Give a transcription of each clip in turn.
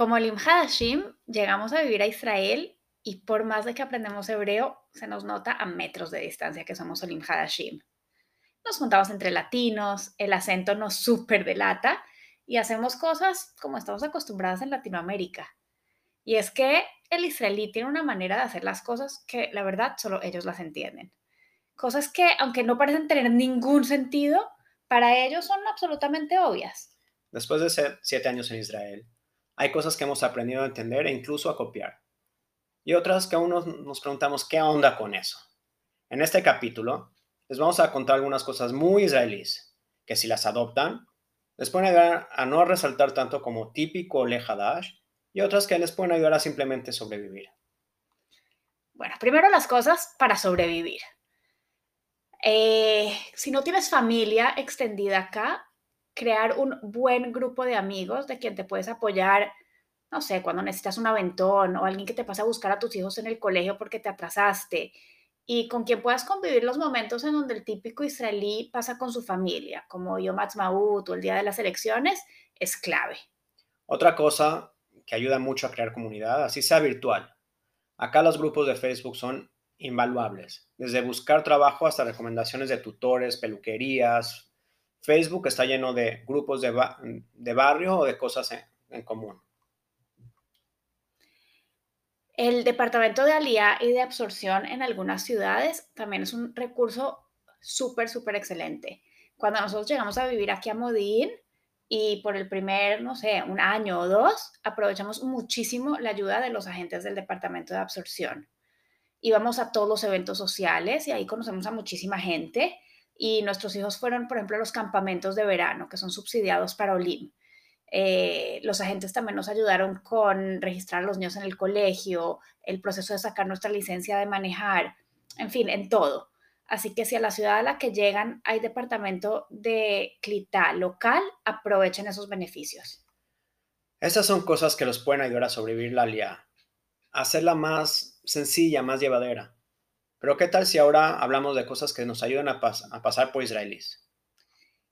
Como Lim Hadashim, llegamos a vivir a Israel y por más de que aprendemos hebreo, se nos nota a metros de distancia que somos Olim Hadashim. Nos juntamos entre latinos, el acento nos súper delata y hacemos cosas como estamos acostumbradas en Latinoamérica. Y es que el israelí tiene una manera de hacer las cosas que la verdad solo ellos las entienden. Cosas que, aunque no parecen tener ningún sentido, para ellos son absolutamente obvias. Después de siete años en Israel, hay cosas que hemos aprendido a entender e incluso a copiar. Y otras que aún nos, preguntamos qué onda con eso. En este capítulo les vamos a contar algunas cosas muy israelíes, que si las adoptan, les pueden ayudar a no resaltar tanto como típico lejadash, y otras que les pueden ayudar a simplemente sobrevivir. Bueno, primero las cosas para sobrevivir. Eh, si no tienes familia extendida acá, crear un buen grupo de amigos de quien te puedes apoyar, no sé, cuando necesitas un aventón o alguien que te pase a buscar a tus hijos en el colegio porque te atrasaste y con quien puedas convivir los momentos en donde el típico israelí pasa con su familia, como Yom Ha'atzmaut o el día de las elecciones, es clave. Otra cosa que ayuda mucho a crear comunidad, así sea virtual. Acá los grupos de Facebook son invaluables, desde buscar trabajo hasta recomendaciones de tutores, peluquerías, Facebook está lleno de grupos de, barrio o de cosas en, común. El departamento de alía y de absorción en algunas ciudades también es un recurso súper, súper excelente. Cuando nosotros llegamos a vivir aquí a Modín y por el primer, no sé, un año o dos, aprovechamos muchísimo la ayuda de los agentes del departamento de absorción. Íbamos a todos los eventos sociales y ahí conocemos a muchísima gente y nuestros hijos fueron, por ejemplo, a los campamentos de verano que son subsidiados para OLIM. Eh, los agentes también nos ayudaron con registrar a los niños en el colegio, el proceso de sacar nuestra licencia de manejar, en fin, en todo. Así que si a la ciudad a la que llegan hay departamento de CLITA local, aprovechen esos beneficios. Esas son cosas que los pueden ayudar a sobrevivir la LIA, hacerla más sencilla, más llevadera. Pero ¿qué tal si ahora hablamos de cosas que nos ayudan a, pasar por israelíes?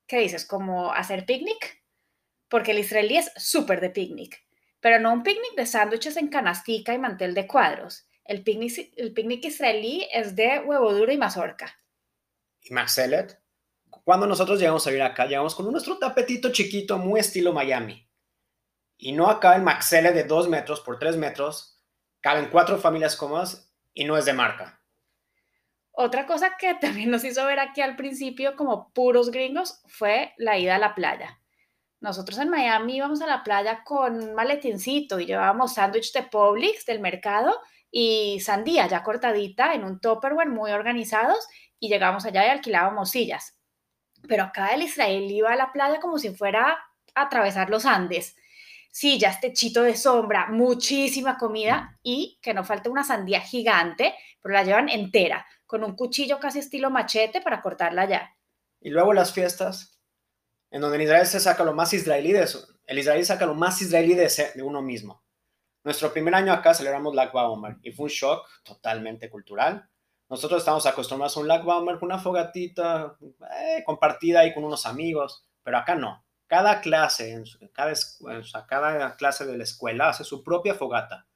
¿Qué dices? ¿Como hacer picnic? Porque el israelí es súper de picnic, pero no un picnic de sándwiches en canastica y mantel de cuadros. El picnic, el picnic israelí es de huevo duro y mazorca. ¿Y Maxelet? Cuando nosotros llegamos a vivir acá, llegamos con nuestro tapetito chiquito, muy estilo Miami. Y no acá el Maxelet de 2 metros por 3 metros, caben cuatro familias cómodas y no es de marca. Otra cosa que también nos hizo ver aquí al principio como puros gringos fue la ida a la playa. Nosotros en Miami íbamos a la playa con un maletincito y llevábamos sándwich de Publix del mercado y sandía ya cortadita en un Tupperware muy organizados y llegábamos allá y alquilábamos sillas. Pero acá el Israel iba a la playa como si fuera a atravesar los Andes. Sillas, techito de sombra, muchísima comida y que no falte una sandía gigante, pero la llevan entera con un cuchillo casi estilo machete para cortarla ya. Y luego las fiestas, en donde en Israel se saca lo más israelí de eso. El israelí saca lo más israelí de, uno mismo. Nuestro primer año acá celebramos Lag Baomer y fue un shock totalmente cultural. Nosotros estamos acostumbrados a un Baomer con una fogatita eh, compartida ahí con unos amigos, pero acá no. Cada clase, cada, cada clase de la escuela hace su propia fogata.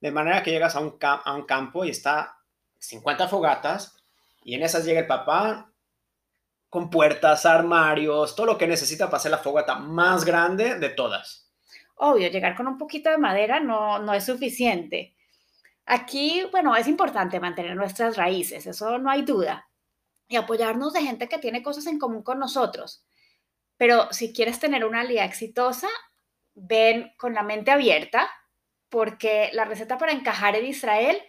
De manera que llegas a un campo y está 50 fogatas y en esas llega el papá con puertas, armarios, todo lo que necesita para hacer la fogata más grande de todas. Obvio, llegar con un poquito de madera no, no es suficiente. Aquí, bueno, es importante mantener nuestras raíces, eso no hay duda, y apoyarnos de gente que tiene cosas en común con nosotros. Pero si quieres tener una alía exitosa, ven con la mente abierta, porque la receta para encajar en Israel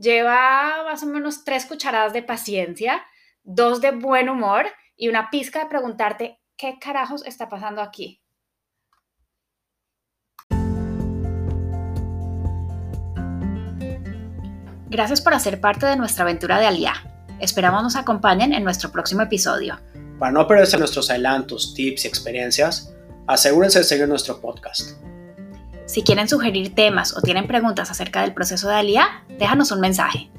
Lleva más o menos tres cucharadas de paciencia, dos de buen humor y una pizca de preguntarte qué carajos está pasando aquí. Gracias por hacer parte de nuestra aventura de Aliá. Esperamos nos acompañen en nuestro próximo episodio. Para no perderse nuestros adelantos, tips y experiencias, asegúrense de seguir nuestro podcast. Si quieren sugerir temas o tienen preguntas acerca del proceso de Aliá, déjanos un mensaje.